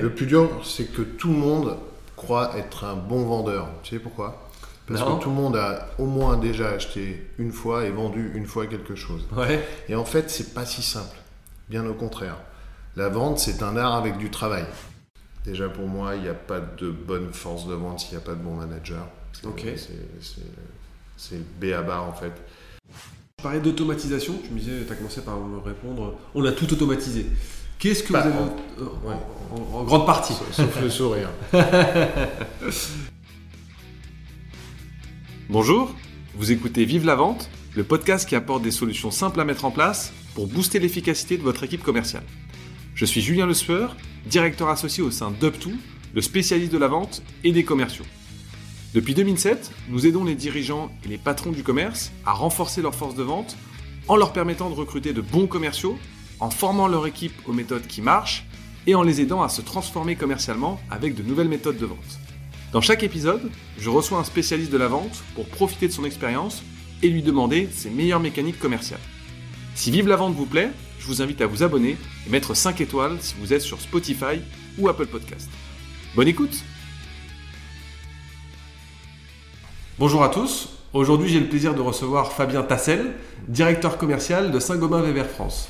Le plus dur, c'est que tout le monde croit être un bon vendeur. Tu sais pourquoi? Parce que tout le monde a au moins déjà acheté une fois et vendu une fois quelque chose. Et en fait, c'est pas si simple. Bien au contraire. La vente, c'est un art avec du travail. Déjà pour moi, il n'y a pas de bonne force de vente s'il n'y a pas de bon manager. Ok. C'est B à bas en fait. Je parlais d'automatisation, tu me disais, tu as commencé par me répondre, on a tout automatisé. Qu'est-ce que bah, vous avez en, en, grande partie Sauf le sourire. Bonjour, vous écoutez Vive la vente, le podcast qui apporte des solutions simples à mettre en place pour booster l'efficacité de votre équipe commerciale. Je suis Julien Le Sueur, directeur associé au sein d'UpTo, le spécialiste de la vente et des commerciaux. Depuis 2007, nous aidons les dirigeants et les patrons du commerce à renforcer leur force de vente en leur permettant de recruter de bons commerciaux, en formant leur équipe aux méthodes qui marchent et en les aidant à se transformer commercialement avec de nouvelles méthodes de vente. Dans chaque épisode, je reçois un spécialiste de la vente pour profiter de son expérience et lui demander ses meilleures mécaniques commerciales. Si Vive la vente vous plaît, je vous invite à vous abonner et mettre 5 étoiles si vous êtes sur Spotify ou Apple Podcast. Bonne écoute Bonjour à tous. Aujourd'hui, j'ai le plaisir de recevoir Fabien Tassel, directeur commercial de Saint-Gobain-Weber France.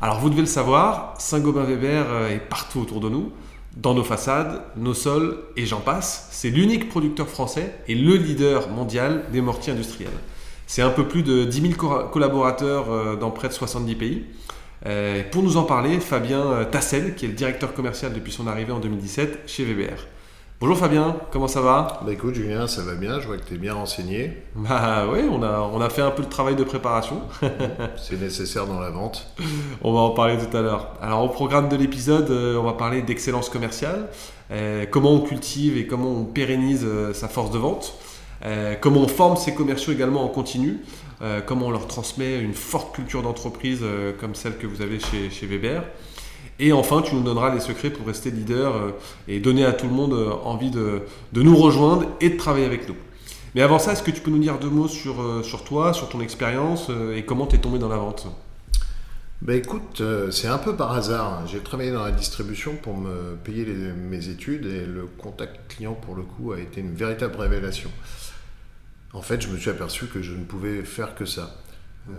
Alors, vous devez le savoir, Saint-Gobain-Weber euh, est partout autour de nous, dans nos façades, nos sols et j'en passe. C'est l'unique producteur français et le leader mondial des mortiers industriels. C'est un peu plus de 10 000 collaborateurs euh, dans près de 70 pays. Euh, pour nous en parler, Fabien Tassel, qui est le directeur commercial depuis son arrivée en 2017 chez VBR. Bonjour Fabien, comment ça va Bah écoute Julien, ça va bien, je vois que tu es bien renseigné. Bah oui, on a, on a fait un peu le travail de préparation. C'est nécessaire dans la vente. On va en parler tout à l'heure. Alors au programme de l'épisode, euh, on va parler d'excellence commerciale, euh, comment on cultive et comment on pérennise euh, sa force de vente, comment on forme ses commerciaux également en continu, comment on leur transmet une forte culture d'entreprise comme celle que vous avez chez, chez Weber. Et enfin, tu nous donneras les secrets pour rester leader euh, et donner à tout le monde euh, envie de, nous rejoindre et de travailler avec nous. Mais avant ça, est-ce que tu peux nous dire deux mots sur, euh, sur toi, sur ton expérience et comment tu es tombé dans la vente? Ben écoute, c'est un peu par hasard. J'ai travaillé dans la distribution pour me payer mes études et le contact client pour le coup a été une véritable révélation. En fait, je me suis aperçu que je ne pouvais faire que ça.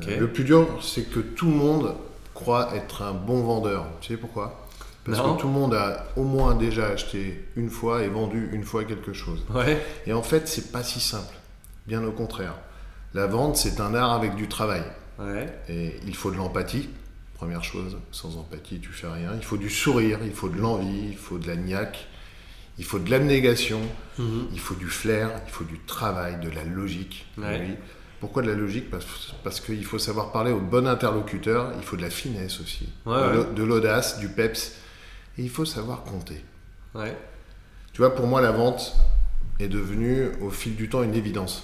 le plus dur, c'est que tout le monde croit être un bon vendeur. Tu sais pourquoi? Parce que tout le monde a au moins déjà acheté une fois et vendu une fois quelque chose. Et en fait, c'est pas si simple. Bien au contraire. La vente, c'est un art avec du travail. Et il faut de l'empathie. Première chose, sans empathie, tu fais rien. Il faut du sourire, il faut de l'envie, il faut de la niaque, il faut de l'abnégation, mhm. il faut du flair, il faut du travail, de la logique. Pourquoi de la logique Parce, parce qu'il faut savoir parler au bon interlocuteur, il faut de la finesse aussi, de l'audace, du peps, et il faut savoir compter. Tu vois, pour moi, la vente est devenue au fil du temps une évidence.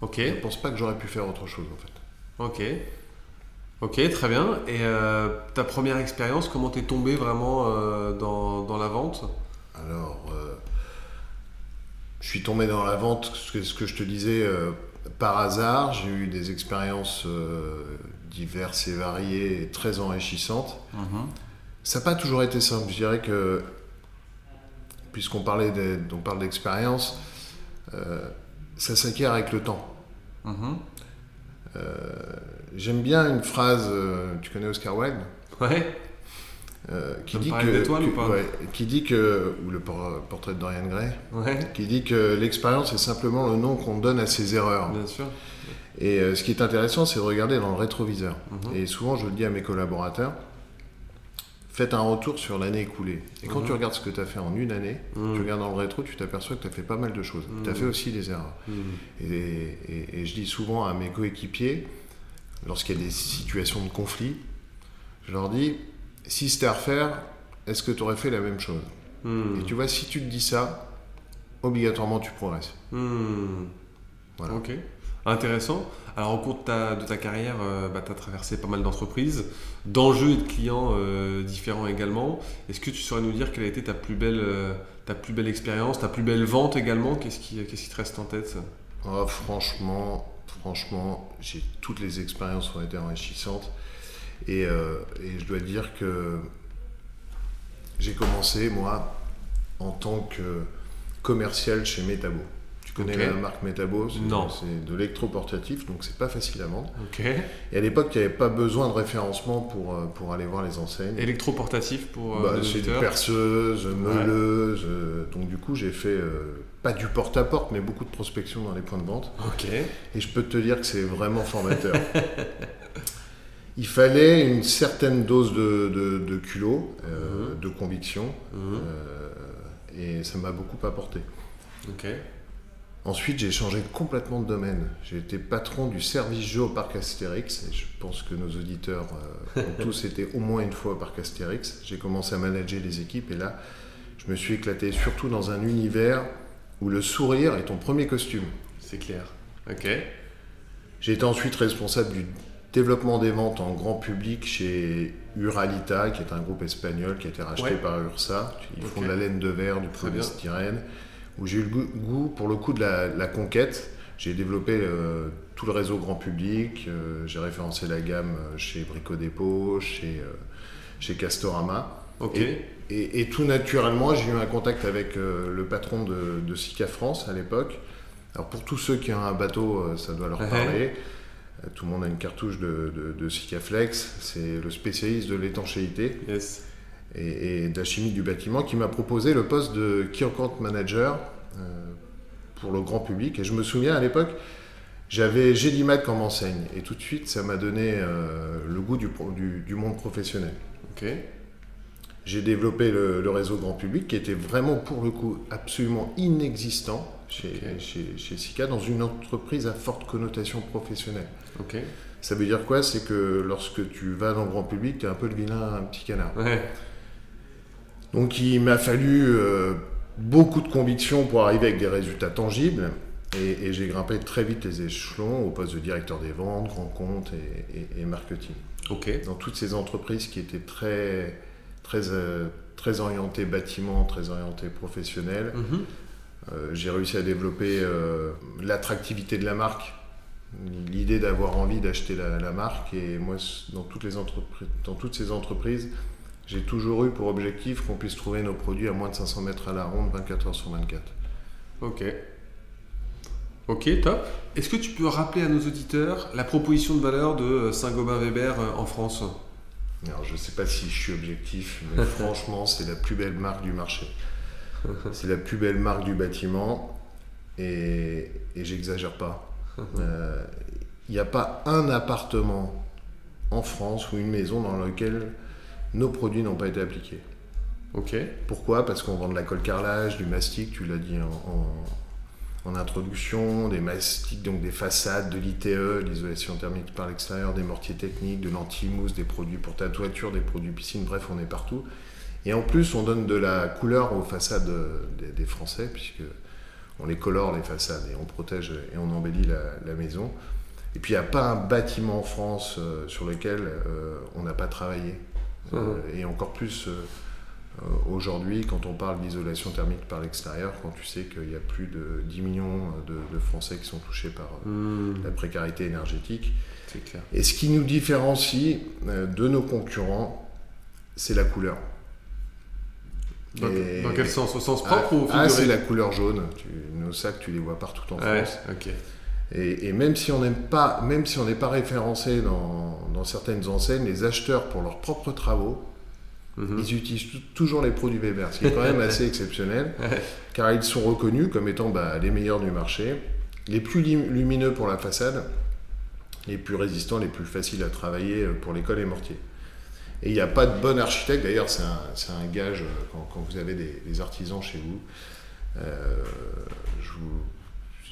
Ok. Je ne pense pas que j'aurais pu faire autre chose en fait. Ok. Ok, très bien. Et euh, ta première expérience, comment t'es tombé vraiment euh, dans, dans, la vente? Alors, euh, je suis tombé dans la vente, ce que, ce que je te disais, par hasard, j'ai eu des expériences euh, diverses et variées et très enrichissantes. Mhm. Ça n'a pas toujours été simple. Je dirais que, puisqu'on parlait parle d'expérience, euh, ça s'acquiert avec le temps. Mhm. Euh, j'aime bien une phrase, tu connais Oscar Wilde? Ouais. Euh, qui, dit que, qui dit que, ou le portrait de Dorian Gray, qui dit que l'expérience est simplement le nom qu'on donne à ses erreurs. Bien sûr. Et euh, ce qui est intéressant, c'est de regarder dans le rétroviseur. Mhm. Et souvent, je le dis à mes collaborateurs, faites un retour sur l'année écoulée. Et quand mhm. tu regardes ce que tu as fait en une année, mhm. tu regardes dans le rétro, tu t'aperçois que tu as fait pas mal de choses. Tu as fait aussi des erreurs. Et, et, je dis souvent à mes coéquipiers, lorsqu'il y a des situations de conflit, je leur dis, si c'était à refaire, est-ce que tu aurais fait la même chose hmm. Et tu vois, si tu te dis ça, obligatoirement tu progresses. Hmm. Voilà. Ok, intéressant. Alors au cours de ta, de ta carrière, euh, bah, tu as traversé pas mal d'entreprises, d'enjeux et de clients euh, différents également. Est-ce que tu saurais nous dire quelle a été ta plus belle, euh, ta plus belle expérience, ta plus belle vente également? Qu'est-ce qui, qu'est-ce qui te reste en tête? Oh, Franchement, franchement, j'ai toutes les expériences ont été enrichissantes. Euh, et, je dois dire que J'ai commencé, moi, en tant que commercial chez Metabo. Tu connais la marque Metabo? Non. C'est de l'électroportatif, donc c'est pas facile à vendre. Ok. Et à l'époque, il n'y avait pas besoin de référencement pour, euh, pour aller voir les enseignes. Électroportatif pour euh, Bah, c'est des perceuses, meuleuses. donc du coup, j'ai fait euh, pas du porte-à-porte, mais beaucoup de prospection dans les points de vente. Ok. Et je peux te dire que c'est vraiment formateur. Il fallait une certaine dose de, de, de culot, euh, Mhm. de conviction, Mhm. euh, et ça m'a beaucoup apporté. Ok. Ensuite, j'ai changé complètement de domaine. J'ai été patron du service jeu au parc Astérix, et je pense que nos auditeurs euh, ont tous été au moins une fois au parc Astérix. J'ai commencé à manager les équipes, et là, je me suis éclaté surtout dans un univers où le sourire est ton premier costume. C'est clair. Ok. J'ai été ensuite responsable du développement des ventes en grand public chez Uralita, qui est un groupe espagnol qui a été racheté Ouais. par Ursa. Ils font de la laine de verre, du polystyrène, où j'ai eu le goût, pour le coup de la, la conquête. J'ai développé euh, tout le réseau grand public, euh, j'ai référencé la gamme euh, chez Brico Dépôt, chez, euh, chez Castorama. Ok. Et, et tout naturellement, j'ai eu un contact avec le patron de, de Sika France à l'époque. Alors pour tous ceux qui ont un bateau, ça doit leur parler. Tout le monde a une cartouche de, de, de Sika Flex. C'est le spécialiste de l'étanchéité Yes. et, et de la chimie du bâtiment qui m'a proposé le poste de Key Account Manager euh, pour le grand public. Et je me souviens à l'époque, j'avais Gélimat comme enseigne. Et tout de suite, ça m'a donné euh, le goût du, pro- du- du monde professionnel. Ok. J'ai développé le, le réseau grand public qui était vraiment pour le coup absolument inexistant chez, Ok. chez, chez Sika dans une entreprise à forte connotation professionnelle. Ça veut dire quoi? C'est que lorsque tu vas dans le grand public, tu es un peu le vilain, un petit canard. Ouais. Donc il m'a fallu euh, beaucoup de conviction pour arriver avec des résultats tangibles. Et, et j'ai grimpé très vite les échelons au poste de directeur des ventes, grand compte et, et- et marketing. Dans toutes ces entreprises qui étaient très, très, euh, très orientées bâtiment, très orientées professionnelles, Mhm. euh, j'ai réussi à développer l'attractivité de la marque, l'idée d'avoir envie d'acheter la, la marque. Et moi, dans toutes, les entreprises, dans toutes ces entreprises, j'ai toujours eu pour objectif qu'on puisse trouver nos produits à moins de 500 mètres à la ronde, 24 heures sur 24. Ok. Ok, top. Est-ce que tu peux rappeler à nos auditeurs la proposition de valeur de Saint-Gobain Weber euh, en France? Alors, je ne sais pas si je suis objectif, mais franchement, c'est la plus belle marque du marché. C'est la plus belle marque du bâtiment et, et j'exagère pas. Euh, Il n'y a pas un appartement en France ou une maison dans lequel nos produits n'ont pas été appliqués. Ok. Pourquoi? Parce qu'on vend de la colle carrelage, du mastic, tu l'as dit en, en- en introduction, des mastiques, donc des façades, de l'ITE, l'isolation thermique par l'extérieur, des mortiers techniques, de l'anti-mousse, des produits pour ta toiture, des produits piscine, bref, on est partout. Et en plus, on donne de la couleur aux façades des, des Français, puisque on les colore les façades et on protège et on embellit la, la maison. Et puis, il n'y a pas un bâtiment en France euh, sur lequel euh, on n'a pas travaillé. Euh, et encore plus aujourd'hui, quand on parle d'isolation thermique par l'extérieur, quand tu sais qu'il y a plus de 10 millions de, de Français qui sont touchés par Hmm, la précarité énergétique. clair. Et ce qui nous différencie de nos concurrents, c'est la couleur. Dans, Et- dans quel sens? Au sens Ah, propre ou ah, c'est figuré la couleur jaune. Tu- nos sacs, tu les vois partout en Ouais, France. Et, et même si on n'aime pas, même si on n'est pas référencé dans, dans certaines enseignes, les acheteurs pour leurs propres travaux, Mhm. ils utilisent tou- toujours les produits Weber, ce qui est quand même assez exceptionnel, car ils sont reconnus comme étant bah, les meilleurs du marché, les plus lumineux pour la façade, les plus résistants, les plus faciles à travailler euh, pour l'école et mortier. Et il n'y a pas de bon architecte, d'ailleurs c'est un, c'est un gage euh, quand, quand vous avez des, des artisans chez vous. euh, vous-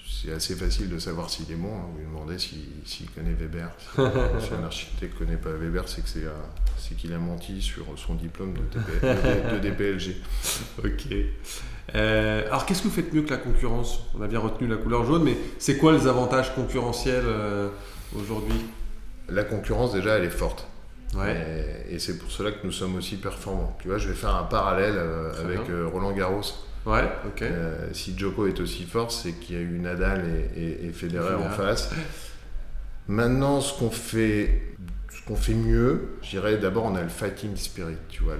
c'est assez facile de savoir s'il est bon. hein. Vous lui demandez s'il s'il connaît Weber. Si, si un architecte ne connaît pas Weber, c'est que c'est qu'il a menti sur son diplôme de, TP de- de DPLG. Ok. Euh, alors, qu'est-ce que vous faites mieux que la concurrence? On a bien retenu la couleur jaune, mais c'est quoi les avantages concurrentiels euh, aujourd'hui? La concurrence, déjà, elle est forte. Ouais. Et, et c'est pour cela que nous sommes aussi performants. Tu vois, je vais faire un parallèle euh, avec euh, Roland Garros. Ouais, ok. Euh, si Djoko est aussi fort, c'est qu'il y a eu Nadal et, et- et Federer Federer. en face. Maintenant, ce qu'on fait ce qu'on fait mieux, je dirais d'abord on a le fighting spirit, tu vois,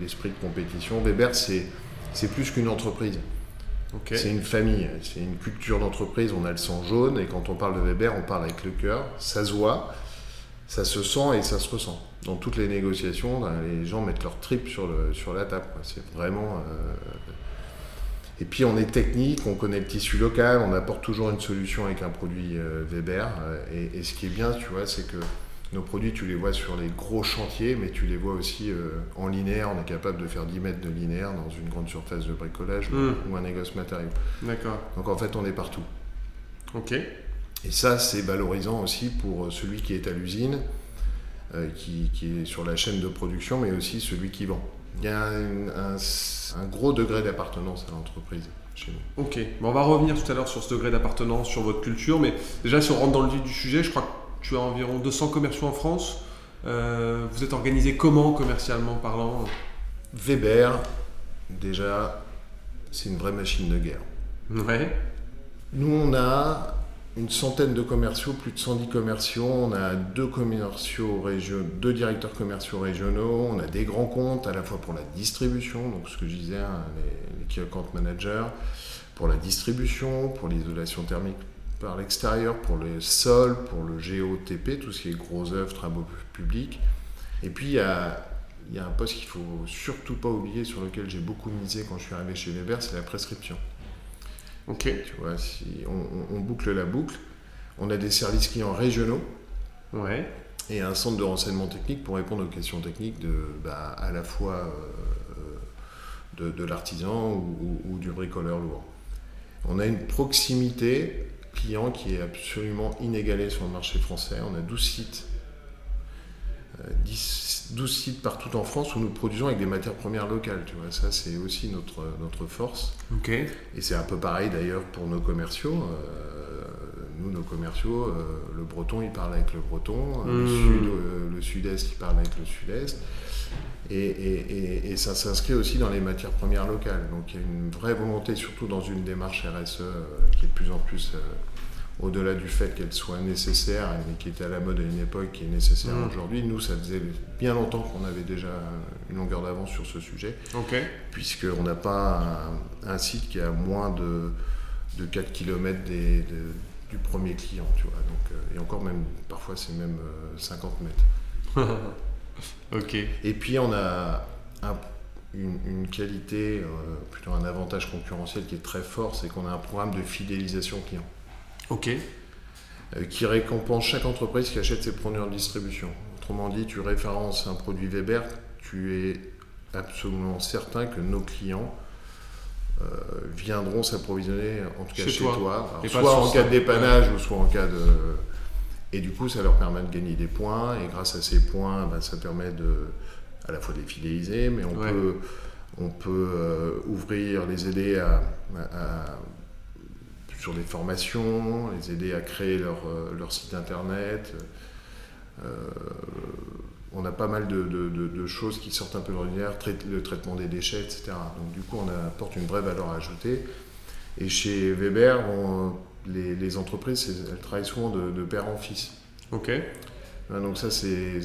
l'esprit de compétition. Weber, c'est c'est plus qu'une entreprise. C'est une famille, c'est une culture d'entreprise. On a le sang jaune et quand on parle de Weber, on parle avec le cœur. Ça se voit, ça se sent et ça se ressent. Dans toutes les négociations, ben, les gens mettent leur trip sur, le, sur la table. C'est vraiment. Euh, et puis on est technique, on connaît le tissu local, on apporte toujours une solution avec un produit euh, Weber. Euh, et, ce qui est bien, tu vois, c'est que nos produits, tu les vois sur les gros chantiers, mais tu les vois aussi en linéaire. On est capable de faire 10 mètres de linéaire dans une grande surface de bricolage hmm. ou un négoce matériau. D'accord. Donc en fait, on est partout. Ok. Et ça, c'est valorisant aussi pour celui qui est à l'usine, euh, qui, est sur la chaîne de production, mais aussi celui qui vend. Il y a un, gros degré d'appartenance à l'entreprise chez nous. Ok, bon, on va revenir tout à l'heure sur ce degré d'appartenance, sur votre culture, mais déjà si on rentre dans le vif du sujet, je crois que tu as environ 200 commerciaux en France. Euh, vous êtes organisé comment commercialement parlant? Weber, déjà, c'est une vraie machine de guerre. Ouais. Nous, on a une centaine de commerciaux, plus de 110 commerciaux. On a deux directeurs commerciaux régionaux. On a des grands comptes à la fois pour la distribution, donc ce que je disais, hein, les, account managers, pour la distribution, pour l'isolation thermique par l'extérieur, pour les sols, pour le GOTP, tout ce qui est gros œuvres, travaux publics. Et puis il y a, y a un poste qu'il faut surtout pas oublier, sur lequel j'ai beaucoup misé quand je suis arrivé chez Weber, c'est la prescription. Ok. Tu vois, si on, boucle la boucle, on a des services clients régionaux. Ouais. Et un centre de renseignement technique pour répondre aux questions techniques de, bah, à la fois euh, de, l'artisan ou, du bricoleur lourd. On a une proximité client qui est absolument inégalée sur le marché français. On a 12 sites 10, 12 sites partout en France où nous produisons avec des matières premières locales. Tu vois, ça c'est aussi notre, notre force. Et c'est un peu pareil d'ailleurs pour nos commerciaux. Euh, nous, nos commerciaux, euh, le breton il parle avec le breton, le hmm. sud, euh, le sud-est il parle avec le sud-est. Et, et, et, ça s'inscrit aussi dans les matières premières locales. Donc il y a une vraie volonté, surtout dans une démarche RSE qui est de plus en plus au-delà du fait qu'elle soit nécessaire, mais qui était à la mode à une époque, qui est nécessaire mm. aujourd'hui, nous, ça faisait bien longtemps qu'on avait déjà une longueur d'avance sur ce sujet, okay. puisqu'on n'a pas un, site qui a moins de, de 4 km des, du premier client, tu vois. Donc, euh, et encore même, parfois c'est même 50 euh, mètres. ok. Et puis on a une, qualité, euh, plutôt un avantage concurrentiel qui est très fort, c'est qu'on a un programme de fidélisation client. Ok. Euh, qui récompense chaque entreprise qui achète ses produits en distribution. Autrement dit, tu références un produit Weber, tu es absolument certain que nos clients euh, viendront s'approvisionner, en tout cas chez, toi, soit en cas de dépannage ou soit en cas de. Et du coup, ça leur permet de gagner des points, et grâce à ces points, ben, ça permet de, à la fois de les fidéliser, mais on peut, on peut euh, ouvrir, les aider à sur des formations, les aider à créer leur, euh, leur site internet. Euh, on a pas mal de, de, choses qui sortent un peu de l'ordinaire, le traitement des déchets, etc. Donc du coup, on apporte une vraie valeur ajoutée. Et chez Weber, les, les, entreprises, elles travaillent souvent de, père en fils. Ok. Hein, donc ça, c'est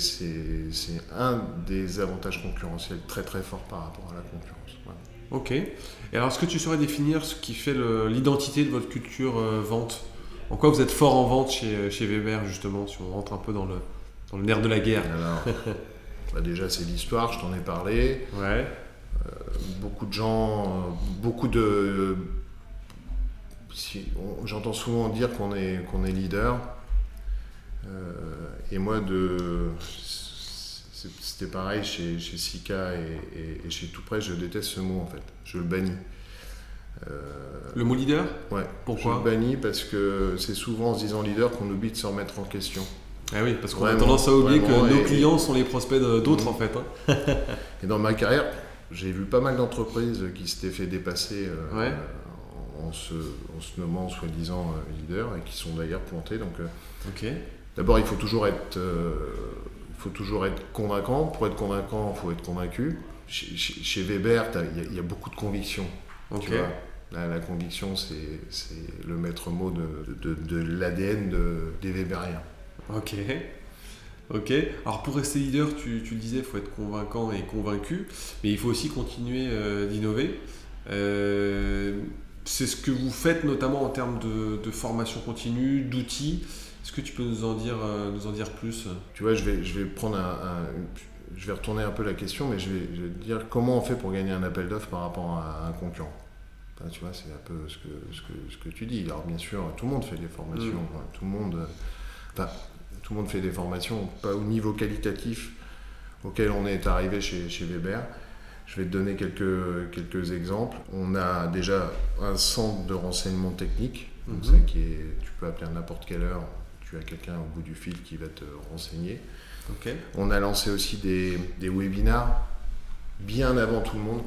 un des avantages concurrentiels très très forts par rapport à la concurrence. Ok. Et alors, est-ce que tu saurais définir ce qui fait l'identité de votre culture euh, vente? En quoi vous êtes fort en vente chez, chez, Weber, justement, si on rentre un peu dans le, dans le nerf de la guerre? Bah Déjà, c'est l'histoire, je t'en ai parlé. Ouais. Euh, beaucoup de gens, euh, beaucoup de. J'entends souvent dire qu'on est, qu'on est leader. et moi, de c'était pareil chez, chez Sika et, chez Tout Près, je déteste ce mot en fait. Je le bannis. Euh, le mot leader? Ouais. Pourquoi? Je le bannis parce que c'est souvent en se disant leader qu'on oublie de se remettre en question. Ah oui, parce qu'on a tendance à oublier que nos clients sont les prospects d'autres en fait. Hein. et dans ma carrière, j'ai vu pas mal d'entreprises qui s'étaient fait dépasser euh, en, se, en se nommant soi-disant euh, leader et qui sont d'ailleurs pointés. Donc, ok. D'abord, il faut toujours être faut toujours être convaincant. Pour être convaincant, il faut être convaincu. Chez, Weber, il y, a beaucoup de conviction. la, conviction, c'est le maître mot de, de, de l'ADN des Weberiens. Ok. Ok. Alors pour rester leader, tu, tu le disais, il faut être convaincant et convaincu, mais il faut aussi continuer euh, d'innover. Euh, c'est ce que vous faites notamment en termes de formation continue, d'outils. Est-ce que tu peux nous en dire, euh, nous en dire plus? Tu vois, je vais, je vais prendre un, un- je vais retourner un peu la question, mais je vais, je vais dire comment on fait pour gagner un appel d'offres par rapport à un concurrent. Tu vois, c'est un peu ce que, ce, que, ce que tu dis. Alors bien sûr, tout le monde fait des formations. Mm. Tout le monde, enfin, tout le monde fait des formations, pas au niveau qualitatif auquel on est arrivé chez, chez Weber. Je vais te donner quelques, quelques exemples. On a déjà un centre de renseignement technique, donc Mhm. ça qui est, tu peux appeler à n'importe quelle heure, tu as quelqu'un au bout du fil qui va te renseigner. On a lancé aussi des, des webinars bien avant tout le monde.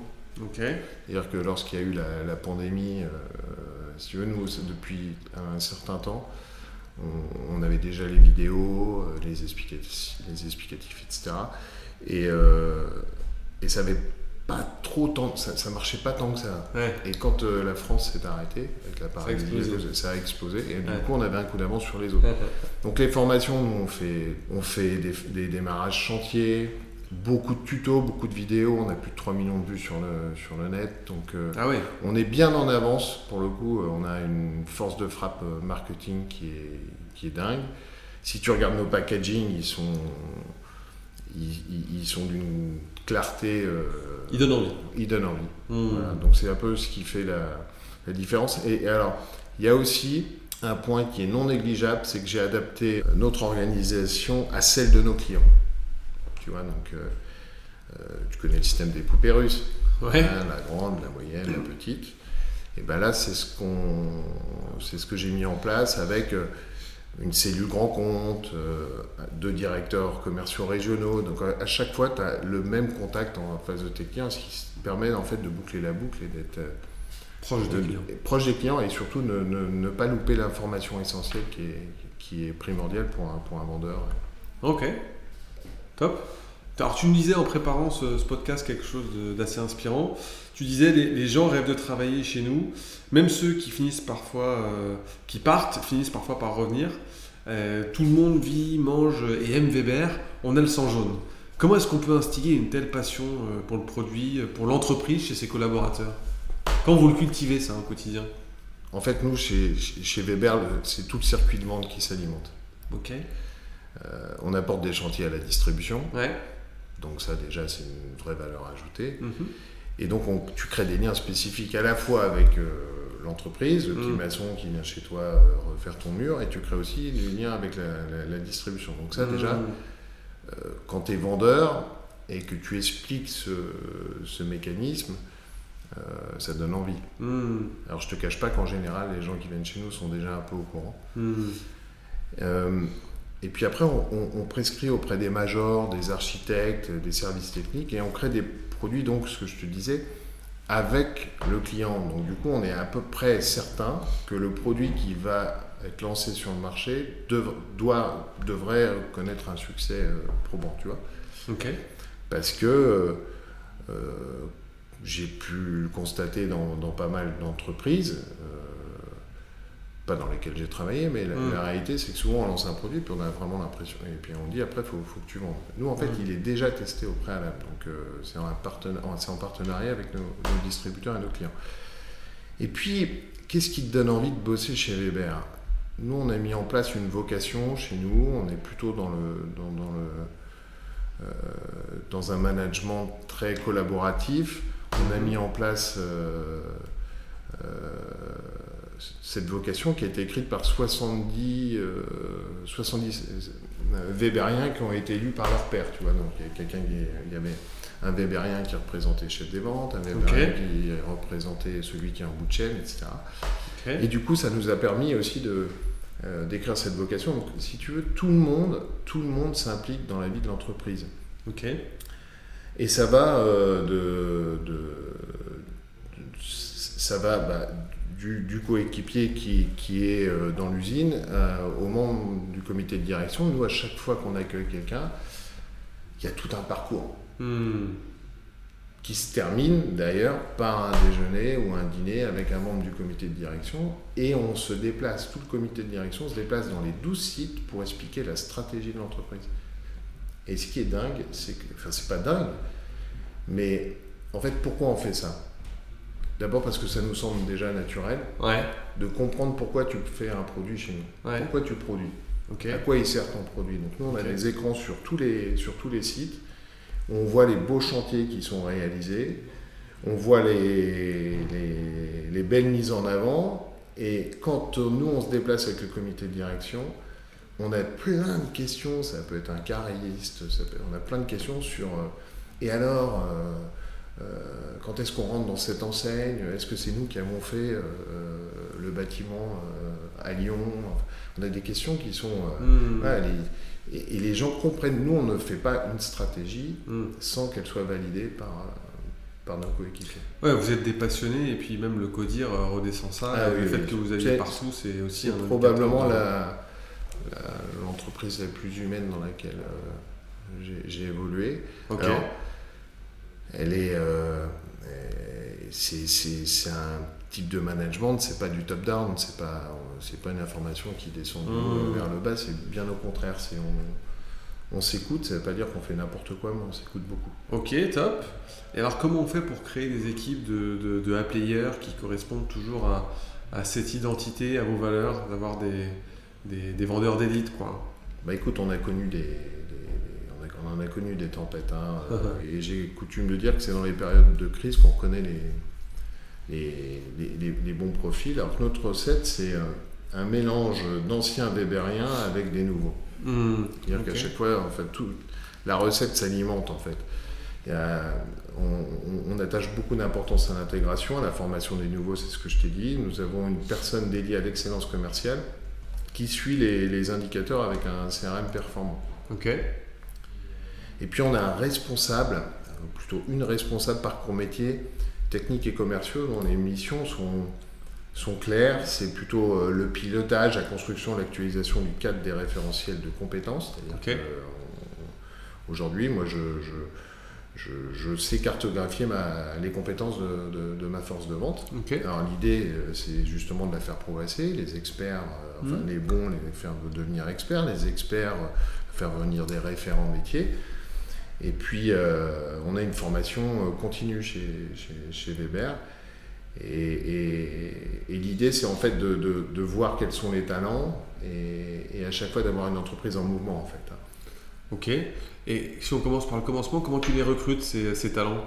C'est-à-dire que lorsqu'il y a eu la, la pandémie, euh, si tu veux, nous, depuis un certain temps, on, on avait déjà les vidéos, euh, les explicatifs, les explicatifs etc. Et, euh, et ça avait pas trop tant, ça, ça marchait pas tant que ça. Ouais. Et quand euh, la France s'est arrêtée avec la Ça a explosé. paralysie, ça a explosé. Et du Ouais. coup, on avait un coup d'avance sur les autres. Donc les formations, nous, on fait, on fait des, des démarrages chantiers, beaucoup de tutos, beaucoup de vidéos. On a plus de 3 millions de vues sur le, sur le net. Donc euh, Ah oui. on est bien en avance. Pour le coup, euh, on a une force de frappe marketing qui est, qui est dingue. Si tu regardes nos packaging, ils sont, ils sont d'une clarté. euh, Il donne envie. ils donnent envie. Hmm. Voilà, donc c'est un peu ce qui fait la, la différence. Et, et alors, il y a aussi un point qui est non négligeable, c'est que j'ai adapté notre organisation à celle de nos clients. Tu vois, donc euh, euh, tu connais le système des poupées russes, Ouais. hein, la grande, la moyenne, la petite. Et ben là, c'est ce qu'on, c'est ce que j'ai mis en place avec euh, une cellule grand compte, euh, deux directeurs commerciaux régionaux. Donc à chaque fois, tu as le même contact en face de tes clients, ce qui permet en fait de boucler la boucle et d'être euh, Proche de proche des clients et surtout ne, ne- ne pas louper l'information essentielle qui est, qui est primordiale pour un, pour un vendeur. Ok, top. Alors tu me disais en préparant ce, ce podcast quelque chose d'assez inspirant. Tu disais les, les gens rêvent de travailler chez nous, même ceux qui finissent parfois, euh, qui partent, finissent parfois par revenir. Euh, tout le monde vit, mange et aime Weber. On a le sang jaune. Comment est-ce qu'on peut instiller une telle passion euh, pour le produit, pour l'entreprise chez ses collaborateurs? Quand vous le cultivez ça au quotidien? En fait, nous, chez, chez Weber, c'est tout le circuit de vente qui s'alimente. Ok. Euh, on apporte des chantiers à la distribution, Ouais. Donc ça déjà c'est une vraie valeur ajoutée. Mhm. Et donc on- tu crées des liens spécifiques à la fois avec euh, l'entreprise, le petit Mm. maçon qui vient chez toi euh, refaire ton mur, et tu crées aussi des liens avec la, la- la distribution. Donc ça déjà, Mhm. quand tu es vendeur et que tu expliques ce, ce mécanisme, euh, ça donne envie. Mhm. Alors je te cache pas qu'en général, les gens qui viennent chez nous sont déjà un peu au courant. Et puis après, on, on- on prescrit auprès des majors, des architectes, des services techniques, et on crée des produits, donc ce que je te disais, avec le client. Donc du coup, on est à peu près certain que le produit qui va être lancé sur le marché dev- doit, devrait connaître un succès euh, probant, tu vois. Ok. Parce que euh, euh, j'ai pu le constater dans, dans pas mal d'entreprises, euh, pas dans lesquelles j'ai travaillé, mais la, Mm. la réalité c'est que souvent on lance un produit puis on a vraiment l'impression, et puis on dit après il faut, faut que tu vendes. Nous en fait Mm. il est déjà testé au préalable, donc euh, c'est en, partena- en partenariat avec nos, nos distributeurs et nos clients. Et puis qu'est-ce qui te donne envie de bosser chez Weber? Nous on a mis en place une vocation chez nous, on est plutôt dans le, dans, dans le euh, dans un management très collaboratif. On a mis en place euh, cette vocation qui a été écrite par 70, euh, 70 euh, Weberiens qui ont été élus par leur père. Tu vois, donc il y a quelqu'un qui y avait un Weberien qui représentait chef des ventes, un Weberien qui représentait celui qui est en bout de chaîne, etc. Et du coup, ça nous a permis aussi de euh, d'écrire cette vocation. Donc, si tu veux, tout le monde, tout le monde s'implique dans la vie de l'entreprise. Ok. Et ça va euh, de, de- de- ça va bah, du, du coéquipier qui, qui est euh, dans l'usine euh, au membre du comité de direction. Nous, à chaque fois qu'on accueille quelqu'un, il y a tout un parcours Hmm. qui se termine d'ailleurs par un déjeuner ou un dîner avec un membre du comité de direction et on se déplace, tout le comité de direction se déplace dans les 12 sites pour expliquer la stratégie de l'entreprise. Et ce qui est dingue, c'est que, enfin, c'est pas dingue, mais en fait, pourquoi on fait ça? D'abord parce que ça nous semble déjà naturel Ouais. de comprendre pourquoi tu fais un produit chez nous. Ouais. Pourquoi tu produis. À quoi il sert ton produit Donc nous, on a des écrans sur tous, les, sur tous les sites. On voit les beaux chantiers qui sont réalisés. On voit les, les, les belles mises en avant. Et quand euh, nous, on se déplace avec le comité de direction, on a plein de questions. Ça peut être un carriste, ça peut- on a plein de questions sur... euh, et alors, euh, quand est-ce qu'on rentre dans cette enseigne? Est-ce que c'est nous qui avons fait euh, euh, le bâtiment euh, à Lyon? On a des questions qui sont... euh, Hmm. les- et, et les gens comprennent, nous, on ne fait pas une stratégie Hmm. sans qu'elle soit validée par, euh, par nos coéquipiers. Ouais, vous êtes des passionnés et puis même le codir euh, redescend ça. Ah le oui, fait oui. que vous alliez partout, c'est aussi un probablement la- la- l'entreprise la, plus humaine dans laquelle euh, j'ai- j'ai évolué. Ok. Alors, elle est, euh, c'est, un type de management, c'est pas du top-down, c'est pas, c'est pas une information qui descend Mmh. vers le bas, c'est bien au contraire. C'est on, on s'écoute, ça veut pas dire qu'on fait n'importe quoi, mais on s'écoute beaucoup. Ok, top. Et alors, comment on fait pour créer des équipes de, de, de A-players qui correspondent toujours à, à cette identité, à vos valeurs, d'avoir des, des, des vendeurs d'élite, quoi? Bah écoute, on a connu des- on, en a connu des tempêtes, hein, et j'ai coutume de dire que c'est dans les périodes de crise qu'on reconnaît les, les, les- bons profils. Alors que notre recette, c'est un mélange d'anciens Weberiens avec des nouveaux. Hmm, C'est-à-dire qu'à chaque fois, en fait, tout, la recette s'alimente en fait. Il y a- on, on- on attache beaucoup d'importance à l'intégration, à la formation des nouveaux, c'est ce que je t'ai dit. Nous avons une personne dédiée à l'excellence commerciale qui suit les, les indicateurs avec un CRM performant. Ok. Et puis on a un responsable, euh, plutôt une responsable parcours métier, techniques et commerciaux, dont les missions sont, sont claires. C'est plutôt euh, le pilotage, la construction, l'actualisation du cadre des référentiels de compétences. Euh, Aujourd'hui, moi, je, je, je, je sais cartographier ma- les compétences de, de- de ma force de vente. Alors l'idée, c'est justement de la faire progresser, les experts, enfin Mhm. les bons, les faire devenir experts, les experts, faire venir des référents métiers. Et puis, euh, on a une formation euh, continue chez, chez, chez Weber. Et, et- et l'idée, c'est en fait de, de- de voir quels sont les talents et, et à chaque fois d'avoir une entreprise en mouvement, en fait. Ok. Et si on commence par le commencement, comment tu les recrutes, ces, ces talents?